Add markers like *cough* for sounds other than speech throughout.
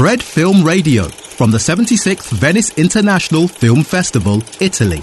Fred Film Radio from the 76th Venice International Film Festival, Italy.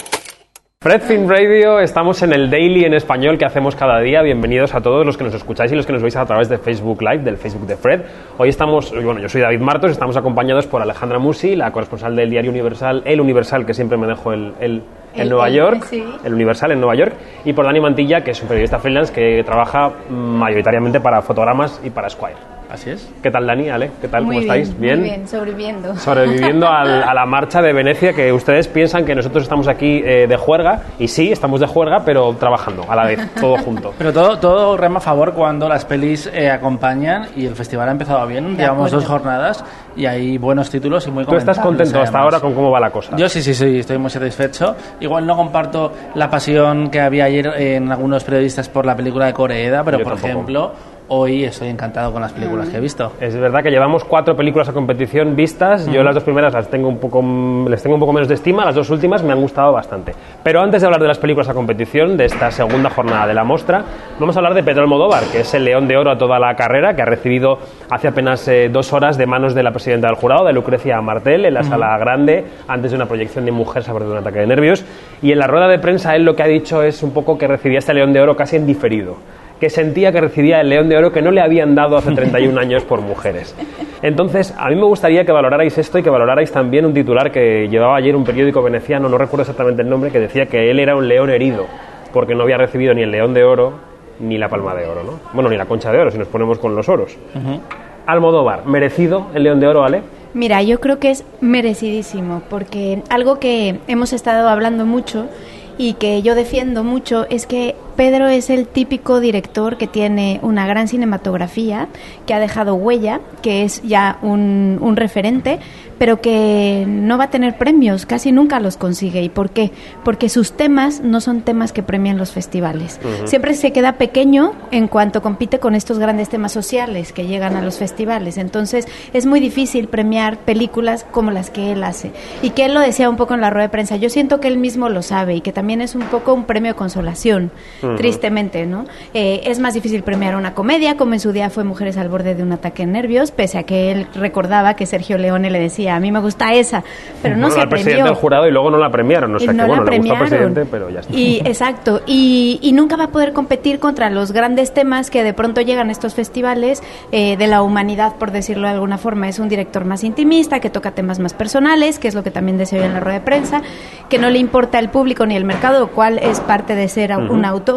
Fred Film Radio, estamos en el daily en español que hacemos cada día. Bienvenidos a todos los que nos escucháis y los que nos veis a través de Facebook Live, del Facebook de Fred. Hoy estamos, bueno, yo soy David Martos, estamos acompañados por Alejandra Musi, la corresponsal del diario Universal, El Universal, que siempre me dejo el, el, en El- Nueva el- York, sí. el Universal en Nueva York, y por Dani Mantilla, que es un periodista freelance que trabaja mayoritariamente para fotogramas y para Squire. Así es. ¿Qué tal, Dani? Ale, ¿qué tal? Muy ¿Cómo bien, estáis? Muy bien, sobreviviendo. sobreviviendo al- a la marcha de Venecia, que ustedes piensan que nosotros estamos aquí eh, de juerga, y sí, estamos de juerga, pero trabajando a la vez, todo junto. Pero todo, todo rema a favor cuando las pelis eh, acompañan y el festival ha empezado bien. De Llevamos acuerdo. dos jornadas y hay buenos títulos y muy ¿Tú estás contento hasta ahora con cómo va la cosa? Yo sí, sí, sí, estoy muy satisfecho. Igual no comparto la pasión que había ayer en algunos periodistas por la película de Coreeda, pero Yo por tampoco. ejemplo, hoy estoy encantado con las películas que he visto. Es verdad que llevamos cuatro películas a competición vistas. Yo las dos primeras las tengo un poco, les tengo un poco menos de estima. Las dos últimas me han gustado bastante. Pero antes de hablar de las películas a competición de esta segunda jornada de la mostra, vamos a hablar de Pedro Almodóvar, que es el León de Oro a toda la carrera, que ha recibido hace apenas eh, dos horas de manos de la presidenta del jurado, de Lucrecia Martel, en la sala grande, antes de una proyección de mujer sobre un ataque de nervios. Y en la rueda de prensa él lo que ha dicho es un poco que recibía este León de Oro casi en diferido que sentía que recibía el León de Oro que no le habían dado hace 31 años por mujeres. Entonces, a mí me gustaría que valorarais esto y que valorarais también un titular que llevaba ayer un periódico veneciano, no recuerdo exactamente el nombre, que decía que él era un león herido, porque no había recibido ni el León de Oro ni la Palma de Oro, ¿no? Bueno, ni la Concha de Oro, si nos ponemos con los oros. Almodóvar, ¿merecido el León de Oro, Ale? Mira, yo creo que es merecidísimo, porque algo que hemos estado hablando mucho y que yo defiendo mucho es que Pedro es el típico director que tiene una gran cinematografía, que ha dejado huella, que es ya un, un referente, pero que no va a tener premios, casi nunca los consigue. ¿Y por qué? Porque sus temas no son temas que premian los festivales. Siempre se queda pequeño en cuanto compite con estos grandes temas sociales que llegan a los festivales. Entonces es muy difícil premiar películas como las que él hace. Y que él lo decía un poco en la rueda de prensa. Yo siento que él mismo lo sabe y que también es un poco un premio de consolación, tristemente, ¿no? Eh, es más difícil premiar una comedia, como en su día fue Mujeres al borde de un ataque de nervios, pese a que él recordaba que Sergio Leone le decía, a mí me gusta esa, pero no Bueno, se presidente premió. del jurado y luego no la premiaron, o sea Y que no bueno, la le gustó al presidente, pero ya está. Y exacto, y, y nunca va a poder competir contra los grandes temas que de pronto llegan a estos festivales eh, de la humanidad, por decirlo de alguna forma. Es un director más intimista, que toca temas más personales, que es lo que también hoy en la rueda de prensa, que no le importa el público ni el mercado, lo cual es parte de ser un autor,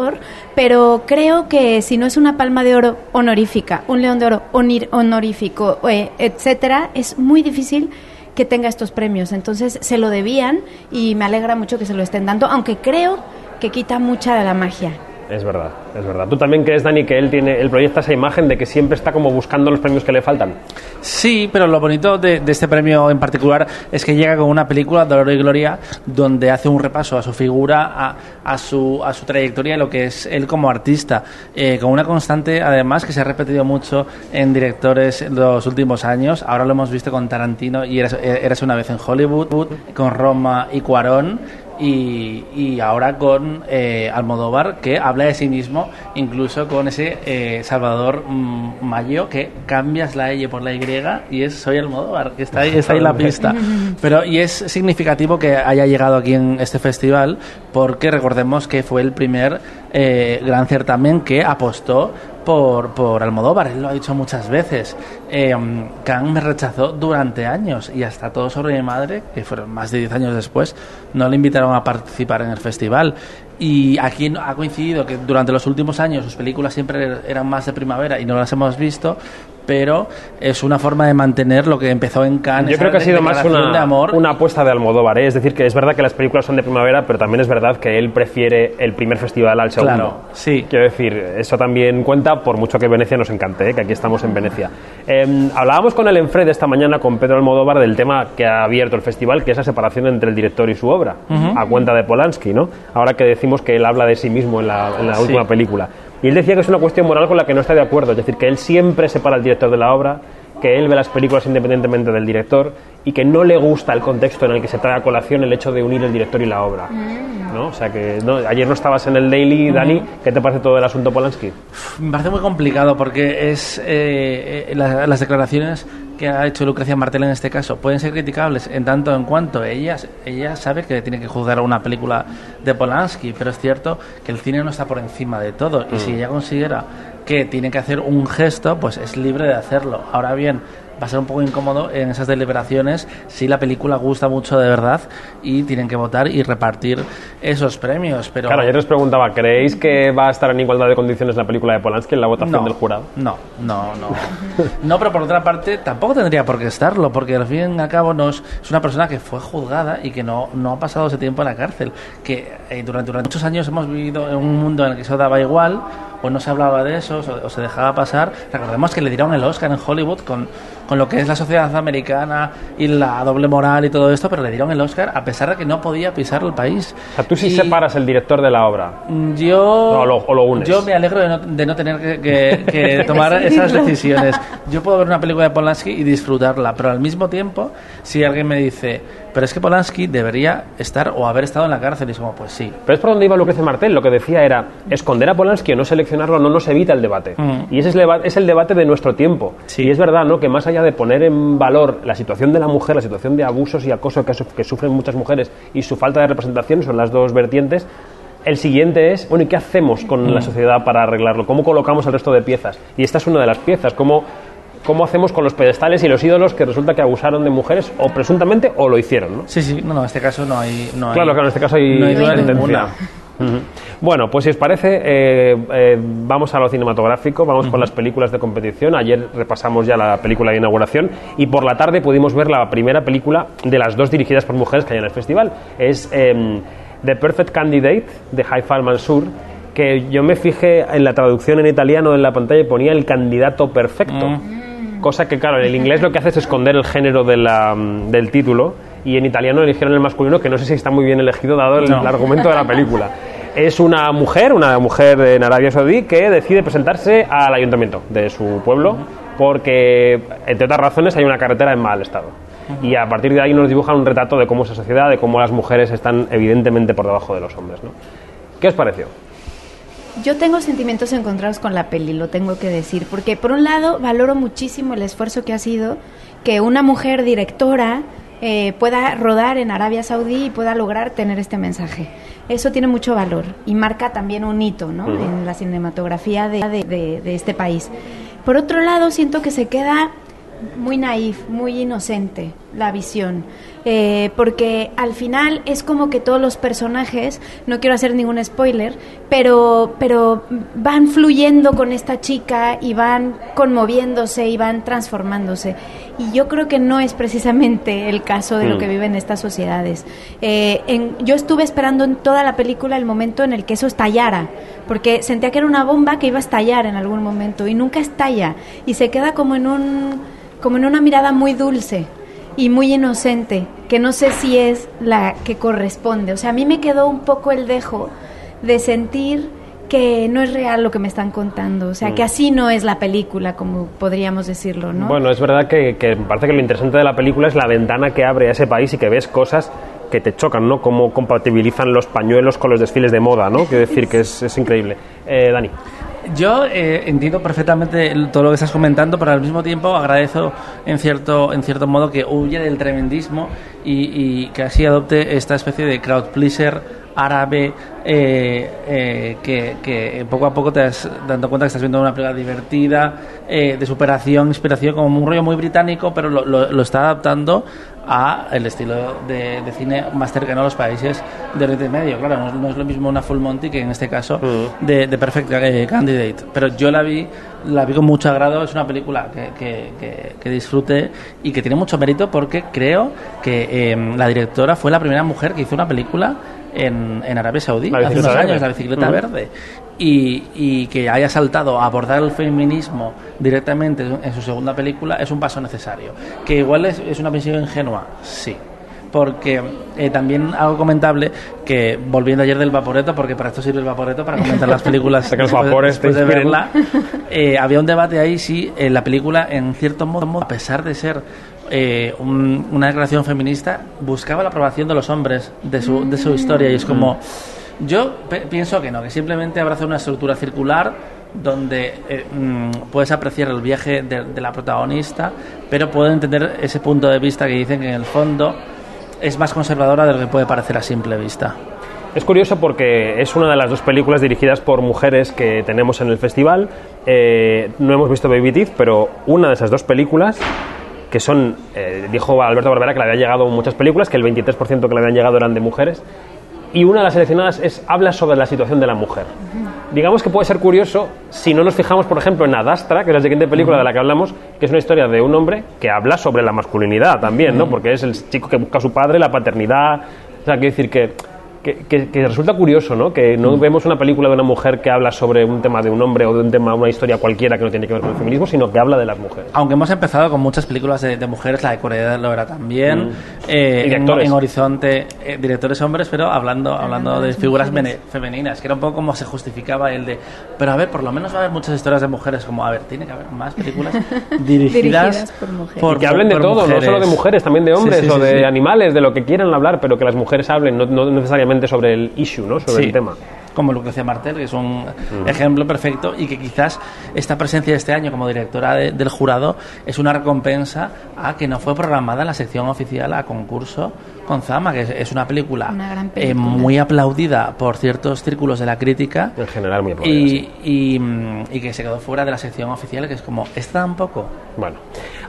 pero creo que si no es una palma de oro honorífica, un león de oro honir- honorífico, eh, etcétera, es muy difícil que tenga estos premios. Entonces se lo debían y me alegra mucho que se lo estén dando, aunque creo que quita mucha de la magia. Es verdad, es verdad. ¿Tú también crees, Dani, que él tiene, él proyecta esa imagen de que siempre está como buscando los premios que le faltan? Sí, pero lo bonito de, este premio en particular es que llega con una película, Dolor y Gloria, donde hace un repaso a su figura, a, su, trayectoria lo que es él como artista, eh, con una constante, además, que se ha repetido mucho en directores en los últimos años. Ahora lo hemos visto con Tarantino y Eras una vez en Hollywood, con Roma y Cuarón. Y, y ahora con eh, Almodóvar, que habla de sí mismo, incluso con ese eh, Salvador mm, Mayo, que cambias la L por la Y y es Soy Almodóvar, que está ahí, *laughs* está ahí la pista. Pero, y es significativo que haya llegado aquí en este festival, porque recordemos que fue el primer eh, gran certamen que apostó por, por Almodóvar, él lo ha dicho muchas veces. Eh, Kang me rechazó durante años y hasta todo sobre mi madre, que fueron más de 10 años después, no le invitaron a participar en el festival. Y aquí ha coincidido que durante los últimos años sus películas siempre eran más de primavera y no las hemos visto, pero es una forma de mantener lo que empezó en Cannes. Yo creo que ha sido más una, de amor. una apuesta de Almodóvar. ¿eh? Es decir, que es verdad que las películas son de primavera, pero también es verdad que él prefiere el primer festival al segundo. Claro, sí. Quiero decir, eso también cuenta, por mucho que Venecia nos encante, ¿eh? que aquí estamos en Venecia. Eh, hablábamos con el Enfred esta mañana, con Pedro Almodóvar, del tema que ha abierto el festival, que es la separación entre el director y su obra, a cuenta de Polanski, ¿no? Ahora que decimos que él habla de sí mismo en la, en la Sí. última película. Y él decía que es una cuestión moral con la que no está de acuerdo, es decir, que él siempre separa al director de la obra, que él ve las películas independientemente del director y que no le gusta el contexto en el que se trae a colación el hecho de unir el director y la obra. ¿no? O sea que no, ayer no estabas en el Daily, Dani, ¿qué te parece todo el asunto Polanski? Me parece muy complicado porque es eh, eh, la- las declaraciones que ha hecho Lucrecia Martel en este caso pueden ser criticables en tanto en cuanto ella, ella sabe que tiene que juzgar una película de Polanski, pero es cierto que el cine no está por encima de todo y si ella considera que tiene que hacer un gesto, pues es libre de hacerlo. Ahora bien, va a ser un poco incómodo en esas deliberaciones si la película gusta mucho de verdad y tienen que votar y repartir esos premios. Pero Claro, ayer os preguntaba, ¿creéis que va a estar en igualdad de condiciones la película de Polanski en la votación no, del jurado? No, no, no. no, pero por otra parte tampoco tendría por qué estarlo, porque al fin y al cabo no es, es una persona que fue juzgada y que no, no ha pasado ese tiempo en la cárcel. Que eh, durante, durante muchos años hemos vivido en un mundo en el que eso daba igual, o no se hablaba de eso, o, o se dejaba pasar. Recordemos que le dieron el Oscar en Hollywood con, con lo que es la sociedad americana y la doble moral y todo esto, pero le dieron el Oscar a pesar de que no podía pisar el país. O sea, tú sí Y- separas el director de la obra. yo, O lo- o lo unes. yo me alegro de no, de no tener que, que- que *laughs* tomar esas decisiones. Yo puedo ver una película de Polanski y disfrutarla, pero al mismo tiempo, si alguien me dice, pero es que Polanski debería estar o haber estado en la cárcel, y es como, pues sí. Pero es por donde iba Lucrecia Martel. Lo que decía era, esconder a Polanski o no seleccionarlo no nos evita el debate. Mm. Y ese es, el debate de nuestro tiempo. Sí. Y es verdad, ¿no? Que más allá de poner en valor la situación de la mujer, la situación de abusos y acoso que, su- que sufren muchas mujeres y su falta de representación, son las dos vertientes, el siguiente es, bueno, ¿y qué hacemos con Mm. la sociedad para arreglarlo? ¿Cómo colocamos el resto de piezas? Y esta es una de las piezas. ¿Cómo, ¿Cómo hacemos con los pedestales y los ídolos que resulta que abusaron de mujeres o presuntamente o lo hicieron? ¿no? Sí, sí, no, no, en este caso no hay. No hay- Claro, claro, en este caso hay, no hay sentencia. Bueno, pues si os parece, eh, eh, vamos a lo cinematográfico, vamos con las películas de competición. Ayer repasamos ya la película de inauguración y por la tarde pudimos ver la primera película de las dos dirigidas por mujeres que hay en el festival. Es em, The Perfect Candidate de Haifa Al-Mansur, que yo me fijé en la traducción en italiano en la pantalla y ponía el candidato perfecto. Cosa que, claro, en el inglés lo que hace es esconder el género de la, del título y en italiano eligieron el masculino, que no sé si está muy bien elegido dado el, No. el *laughs* argumento de la película. Es una mujer, una mujer en Arabia Saudí, que decide presentarse al ayuntamiento de su pueblo porque, entre otras razones, hay una carretera en mal estado. Y a partir de ahí nos dibujan un retrato de cómo es la sociedad, de cómo las mujeres están evidentemente por debajo de los hombres. ¿no? ¿Qué os pareció? Yo tengo sentimientos encontrados con la peli, lo tengo que decir, porque por un lado valoro muchísimo el esfuerzo que ha sido que una mujer directora eh, pueda rodar en Arabia Saudí y pueda lograr tener este mensaje. Eso tiene mucho valor y marca también un hito ¿no? En la cinematografía de, de- de- de este país. Por otro lado, siento que se queda muy naif, muy inocente la visión, eh, porque al final es como que todos los personajes, no quiero hacer ningún spoiler, pero, pero van fluyendo con esta chica y van conmoviéndose y van transformándose. Y yo creo que no es precisamente el caso de lo Mm. que viven estas sociedades. Eh, en- yo estuve esperando en toda la película el momento en el que eso estallara, porque sentía que era una bomba que iba a estallar en algún momento y nunca estalla y se queda como en un como en una mirada muy dulce y muy inocente, que no sé si es la que corresponde. O sea, a mí me quedó un poco el dejo de sentir que no es real lo que me están contando, o sea, que así no es la película, como podríamos decirlo, ¿no? Bueno, es verdad que, que me parece que lo interesante de la película es la ventana que abre a ese país y que ves cosas que te chocan, ¿no? Cómo compatibilizan los pañuelos con los desfiles de moda, ¿no? Quiero decir que es, es increíble. Eh, Dani. Yo eh, entiendo perfectamente todo lo que estás comentando, pero al mismo tiempo agradezco en cierto, en cierto modo que huye del tremendismo y, y que así adopte esta especie de crowd pleaser árabe eh, eh, que, que poco a poco te das dando cuenta que estás viendo una película divertida, eh, de superación, inspiración, como un rollo muy británico, pero lo, lo- lo está adaptando a el estilo de, de cine más cercano a los países de Oriente Medio. Claro, no, es- no es lo mismo una Full Monty que en este caso de, de Perfect Candidate. Pero yo la vi, la vi con mucho agrado. Es una película que, que, que- que disfruté y que tiene mucho mérito porque creo que eh, la directora fue la primera mujer que hizo una película en, en Arabia Saudí hace unos años, la bicicleta Ujú. verde. Y, y que haya saltado a abordar el feminismo directamente en su segunda película es un paso necesario. Que igual es, es una visión ingenua, sí. Porque eh, también algo comentable que volviendo ayer del Vaporeto, porque para esto sirve el Vaporeto, para comentar las *laughs* películas que los después- vapores después de verla, eh, había un debate ahí si eh, la película, en cierto modo, a pesar de ser eh, un- una declaración feminista, buscaba la aprobación de los hombres de su, de su historia. Y es como, yo pienso que no, que simplemente abraza una estructura circular donde eh, mm, puedes apreciar el viaje de, de la protagonista, pero puedo entender ese punto de vista que dicen que en el fondo es más conservadora de lo que puede parecer a simple vista. Es curioso porque es una de las dos películas dirigidas por mujeres que tenemos en el festival. Eh, no hemos visto Baby Teeth, pero una de esas dos películas que son, eh, dijo Alberto Barbera que le había llegado muchas películas, que el 23% que le habían llegado eran de mujeres, y una de las seleccionadas es habla sobre la situación de la mujer. Digamos que puede ser curioso si no nos fijamos, por ejemplo, en Adastra, que es la siguiente película de la que hablamos, que es una historia de un hombre que habla sobre la masculinidad también, ¿no? Porque es el chico que busca a su padre, la paternidad. O sea, quiero decir que que, que, que resulta curioso, ¿no? Que no vemos una película de una mujer que habla sobre un tema de un hombre o de un tema, una historia cualquiera que no tiene que ver con el feminismo, sino que habla de las mujeres. Aunque hemos empezado con muchas películas de, de mujeres, la de Corea lo era también, Mm. eh, en, Horizonte, eh, directores hombres, pero hablando, hablando de figuras mene- femeninas, que era un poco como se justificaba el de, pero a ver, por lo menos va a haber muchas historias de mujeres, como, a ver, tiene que haber más películas *laughs* dirigidas, Dirigidas por mujeres. Y que hablen de por todo, no solo de mujeres, también de hombres Sí, sí, o sí, de sí. animales, de lo que quieran hablar, pero que las mujeres hablen, no, no necesariamente sobre el issue, ¿no? Sobre Sí, el tema. Como Lucrecia Martel, que es un ejemplo perfecto y que quizás esta presencia de este año como directora de- del jurado es una recompensa a que no fue programada en la sección oficial a concurso con Zama, que es, es una película, Una gran eh, película. muy aplaudida por ciertos círculos de la crítica En general, muy aplaudida, sí. y, y, y que se quedó fuera de la sección oficial, que es como, ¿está tampoco? Bueno,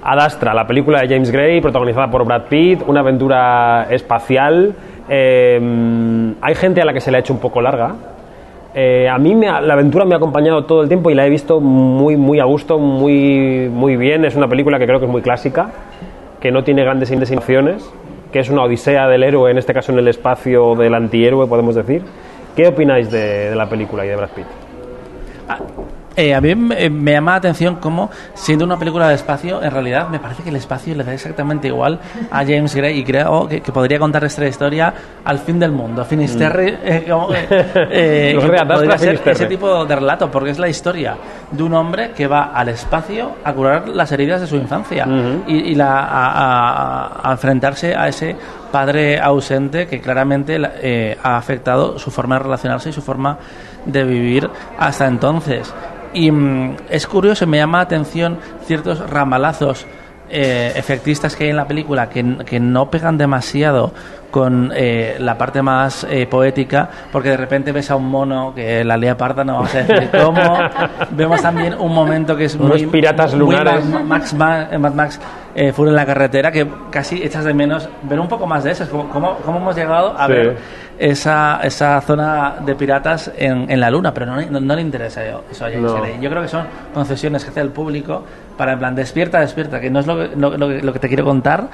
Adastra, la película de James Gray, protagonizada por Brad Pitt, una aventura espacial. Eh, hay gente a la que se le ha hecho un poco larga. Eh, a mí me ha- la aventura me ha acompañado todo el tiempo y la he visto muy, muy a gusto, muy, muy bien. Es una película que creo que es muy clásica, que no tiene grandes insinuaciones, que es una odisea del héroe, en este caso en el espacio del antihéroe, podemos decir. ¿Qué opináis de la película y de Brad Pitt? Eh, a mí me, me llama la atención cómo, siendo una película de espacio, en realidad me parece que el espacio le da exactamente igual a James Gray y creo que, que podría contar esta historia al fin del mundo. Finisterre, eh, como, *laughs* eh, eh, podría ser Finisterre. ese tipo de relato, porque es la historia de un hombre que va al espacio a curar las heridas de su infancia y, y la, a, a- a enfrentarse a ese padre ausente que claramente la- eh, ha afectado su forma de relacionarse y su forma de vivir hasta entonces. Y mm, es curioso, me llama la atención ciertos ramalazos eh, efectistas que hay en la película que, que no pegan demasiado con eh, la parte más eh, poética, porque de repente ves a un mono que la lea parda, no vamos a decir *laughs* cómo. Vemos también un momento que es Unos muy. piratas muy lunares. Mad Max, Ma- eh, Mad Max eh, en la carretera, que casi echas de menos ver un poco más de eso. ¿cómo, cómo hemos llegado a Sí. ver esa, esa zona de piratas en, en la luna? Pero no, no, no le interesa eso a James No. Gray. Yo creo que son concesiones que hace el público para, en plan, despierta, despierta, que no es lo que, lo, lo que- lo que te quiero contar,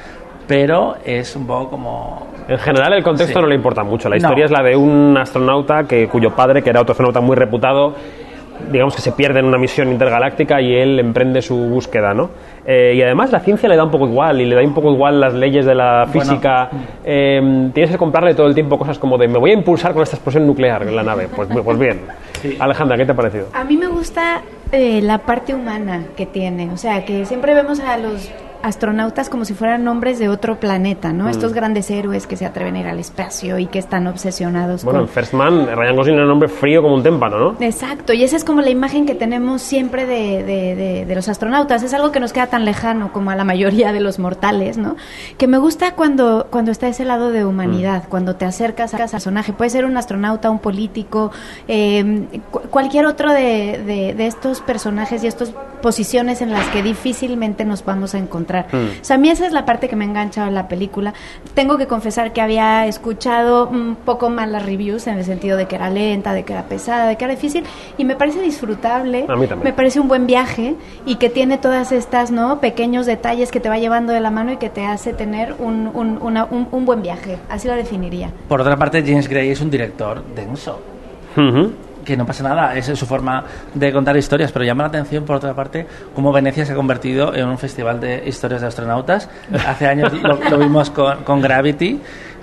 pero es un poco como... En general el contexto Sí. no le importa mucho. La No. historia es la de un astronauta que, cuyo padre, que era otro astronauta muy reputado, digamos que se pierde en una misión intergaláctica y él emprende su búsqueda, ¿no? Eh, y además la ciencia le da un poco igual y le da un poco igual las leyes de la física. Eh, tienes que comprarle todo el tiempo cosas como de me voy a impulsar con esta explosión nuclear en la nave. Pues, pues bien. Alejandra, ¿qué te ha parecido? A mí me gusta eh, la parte humana que tiene, o sea, que siempre vemos a los astronautas como si fueran hombres de otro planeta, Mm. ¿no? Estos grandes héroes que se atreven a ir al espacio y que están obsesionados Bueno, en con... First Man, Ryan Gosling era un hombre frío como un témpano, ¿no? Exacto, y esa es como la imagen que tenemos siempre de, de- de- de los astronautas. Es algo que nos queda tan lejano como a la mayoría de los mortales, ¿no? Que me gusta cuando, cuando está ese lado de humanidad, cuando te acercas a ese personaje. Puede ser un astronauta, un político, eh, cu- cualquier otro de, de- de estos personajes y estas posiciones en las que difícilmente nos vamos a encontrar. O sea, a mí esa es la parte que me ha enganchado en la película. Tengo que confesar que había escuchado un poco más las reviews en el sentido de que era lenta, de que era pesada, de que era difícil y me parece disfrutable. A mí también. Me parece un buen viaje y que tiene todas estas, ¿no? Pequeños detalles que te va llevando de la mano y que te hace tener un, un- una- un- un buen viaje. Así lo definiría. Por otra parte, James Gray es un director denso. Ujú. Que no pasa nada, esa es su forma de contar historias, pero llama la atención, por otra parte, cómo Venecia se ha convertido en un festival de historias de astronautas. *laughs* Hace años lo, lo vimos con, con Gravity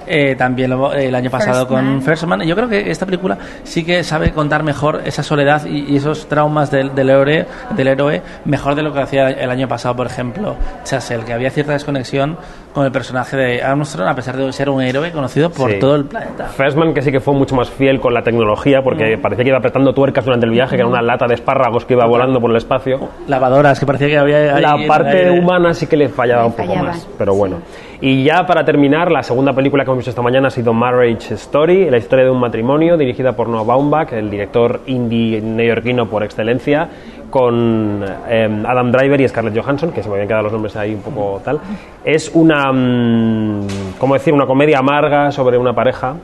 eh, también lo- el año pasado First con Man. First Man. Yo creo que esta película sí que sabe contar mejor esa soledad y, y esos traumas del, del, héroe, del héroe mejor de lo que hacía el año pasado, por ejemplo, Chasel, que había cierta desconexión con el personaje de Armstrong, a pesar de ser un héroe conocido por Sí. todo el planeta. Freshman que sí que fue mucho más fiel con la tecnología porque parecía que iba apretando tuercas durante el viaje, que era una lata de espárragos que iba volando por el espacio. Lavadoras, que parecía que había... ahí La parte humana sí que le fallaba Le un poco fallaba. más, pero bueno. Y ya para terminar, la segunda película que hemos visto esta mañana ha sido Marriage Story, la historia de un matrimonio, dirigida por Noah Baumbach, el director indie neoyorquino por excelencia, con eh, Adam Driver y Scarlett Johansson, que se me habían quedado los nombres ahí un poco tal. Es una, mm, ¿cómo decir?, una comedia amarga sobre una pareja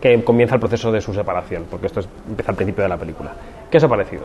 que comienza el proceso de su separación, porque esto es- empieza al principio de la película. ¿Qué os ha parecido?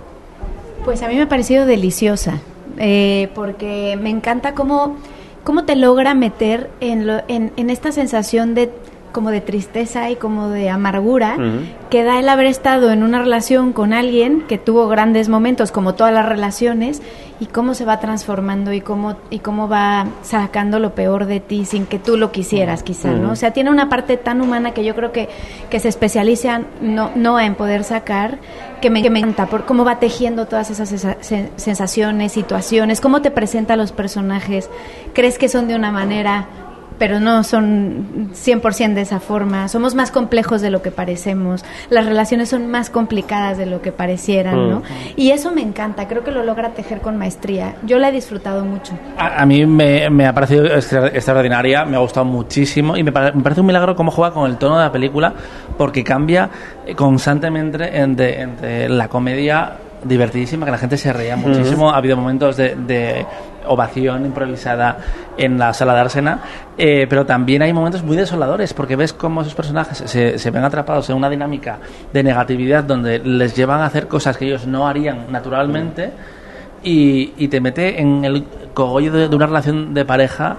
Pues a mí me ha parecido deliciosa, eh, porque me encanta cómo, cómo te logra meter en, lo- en, en esta sensación de como de tristeza y como de amargura Ujú. que da el haber estado en una relación con alguien que tuvo grandes momentos como todas las relaciones y cómo se va transformando y cómo y cómo va sacando lo peor de ti sin que tú lo quisieras quizá no o sea tiene una parte tan humana que yo creo que, que se especializa no no en poder sacar que me, que me encanta por cómo va tejiendo todas esas sensa- sen- sensaciones situaciones cómo te presenta a los personajes crees que son de una manera pero no son 100% de esa forma. Somos más complejos de lo que parecemos. Las relaciones son más complicadas de lo que parecieran, ¿no? Y eso me encanta. Creo que lo logra tejer con maestría. Yo la he disfrutado mucho. A, a mí me, me ha parecido extra- extraordinaria, me ha gustado muchísimo y me, me parece un milagro cómo juega con el tono de la película porque cambia constantemente entre, entre la comedia divertidísima, que la gente se reía muchísimo, ha habido momentos de, de ovación improvisada en la sala de Arsena, eh, pero también hay momentos muy desoladores porque ves cómo esos personajes se, se ven atrapados en una dinámica de negatividad donde les llevan a hacer cosas que ellos no harían naturalmente y, y te mete en el cogollo de, de una relación de pareja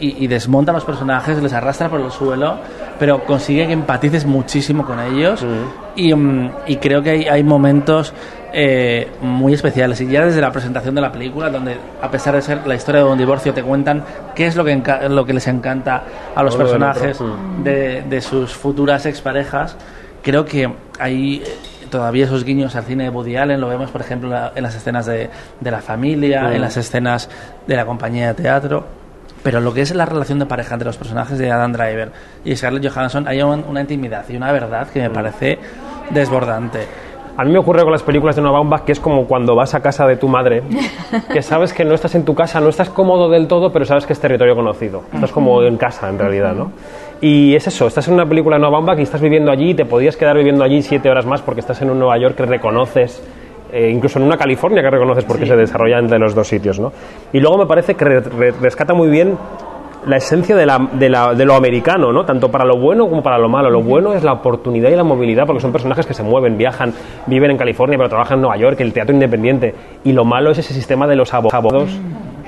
y, y desmonta a los personajes, les arrastra por el suelo, pero consigue que empatices muchísimo con ellos. Y, mm, y creo que hay, hay momentos eh, muy especiales. Y ya desde la presentación de la película donde a pesar de ser la historia de un divorcio te cuentan qué es lo que, lo que les encanta a los personajes de, de sus futuras exparejas. Creo que hay eh, todavía esos guiños al cine de Woody Allen, lo vemos por ejemplo en la- en las escenas de, de la familia, Mm. en las escenas de la compañía de teatro. Pero lo que es la relación de pareja entre los personajes de Adam Driver y Scarlett Johansson, hay un- una intimidad y una verdad que me Mm. parece desbordante. A mí me ocurre con las películas de Noah Baumbach que es como cuando vas a casa de tu madre, *laughs* que sabes que no estás en tu casa, no estás cómodo del todo, pero sabes que es territorio conocido. Estás como en casa, en realidad, ¿no? Y es eso, estás en una película de Noah Baumbach y estás viviendo allí y te podías quedar viviendo allí siete horas más porque estás en un Nueva York que reconoces, eh, incluso en una California que reconoces porque se desarrolla entre los dos sitios, ¿no? Y luego me parece que re- re- rescata muy bien la esencia de, la, de, la- de lo americano, ¿no? Tanto para lo bueno como para lo malo. Lo bueno es la oportunidad y la movilidad, porque son personajes que se mueven, viajan, viven en California, pero trabajan en Nueva York, el teatro independiente. Y lo malo es ese sistema de los abo- abogados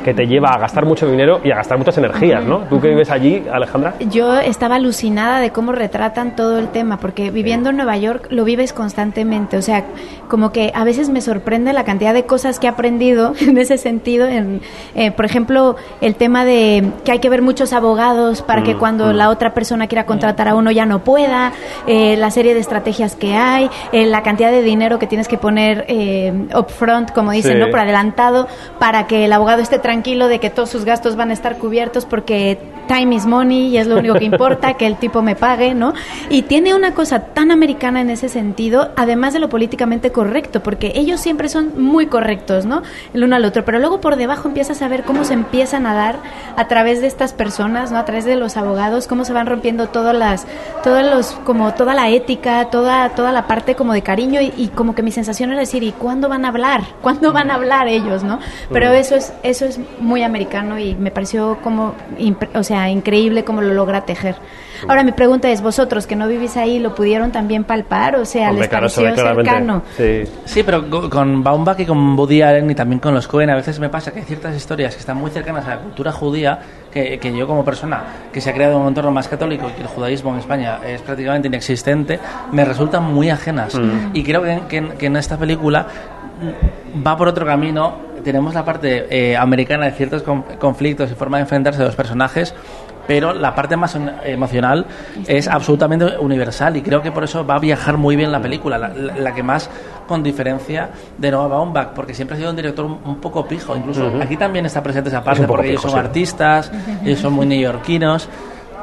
que te lleva a gastar mucho dinero y a gastar muchas energías, ¿no? Tú que vives allí, Alejandra. Yo estaba alucinada de cómo retratan todo el tema, porque viviendo en Nueva York lo vives constantemente. O sea, como que a veces me sorprende la cantidad de cosas que he aprendido *laughs* en ese sentido. En, eh, por ejemplo, el tema de que hay que ver muchos abogados para que cuando la otra persona quiera contratar a uno ya no pueda, eh, la serie de estrategias que hay, eh, la cantidad de dinero que tienes que poner eh, upfront, como dicen, Sí. ¿no? Por adelantado, para que el abogado esté tranquilo de que todos sus gastos van a estar cubiertos porque time is money y es lo único que importa, *laughs* que el tipo me pague, ¿no? Y tiene una cosa tan americana en ese sentido, además de lo políticamente correcto, porque ellos siempre son muy correctos, ¿no? El uno al otro, pero luego por debajo empiezas a ver cómo se empiezan a dar a través de estas personas, ¿no? A través de los abogados, cómo se van rompiendo todas las, todos los, como toda la ética, toda, toda la parte como de cariño y, y como que mi sensación era decir, ¿y cuándo van a hablar? ¿Cuándo van a hablar ellos, no? Pero eso es, eso es muy americano y me pareció como, o sea, increíble cómo lo logra tejer. Ahora mi pregunta es, vosotros que no vivís ahí, ¿lo pudieron también palpar? O sea, Hombre, ¿les claro, pareció ve cercano? Sí. Sí, pero co- con Baumbach y con Woody Allen y también con los Cohen a veces me pasa que hay ciertas historias que están muy cercanas a la cultura judía que, que yo como persona que se ha creado en un entorno más católico y que el judaísmo en España es prácticamente inexistente, me resultan muy ajenas. Y creo que, que en- que en esta película mm, va por otro camino. Tenemos la parte eh, americana de ciertos con- conflictos y forma de enfrentarse a los personajes, pero la parte más emocional es absolutamente universal y creo que por eso va a viajar muy bien la película, la, que más con diferencia de Noah Baumbach, porque siempre ha sido un director un, poco pijo, incluso aquí también está presente esa parte, porque ellos son artistas, ellos son muy neoyorquinos,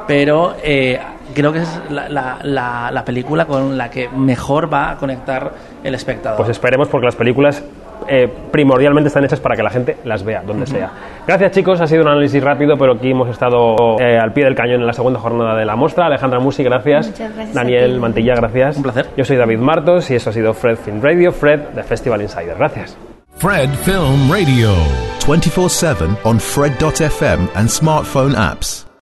pero eh, creo que es la, la, la, película con la que mejor va a conectar el espectador. Pues esperemos porque las películas eh, primordialmente están hechas para que la gente las vea, donde sea. Gracias chicos, ha sido un análisis rápido, pero aquí hemos estado eh, al pie del cañón en la segunda jornada de la muestra. Alejandra Musi, gracias. Daniel Mantilla, gracias. Un placer. Yo soy David Martos y eso ha sido Fred Film Radio, Fred de Festival Insider. Gracias. Fred Film Radio. 24-7 on Fred.fm and smartphone apps.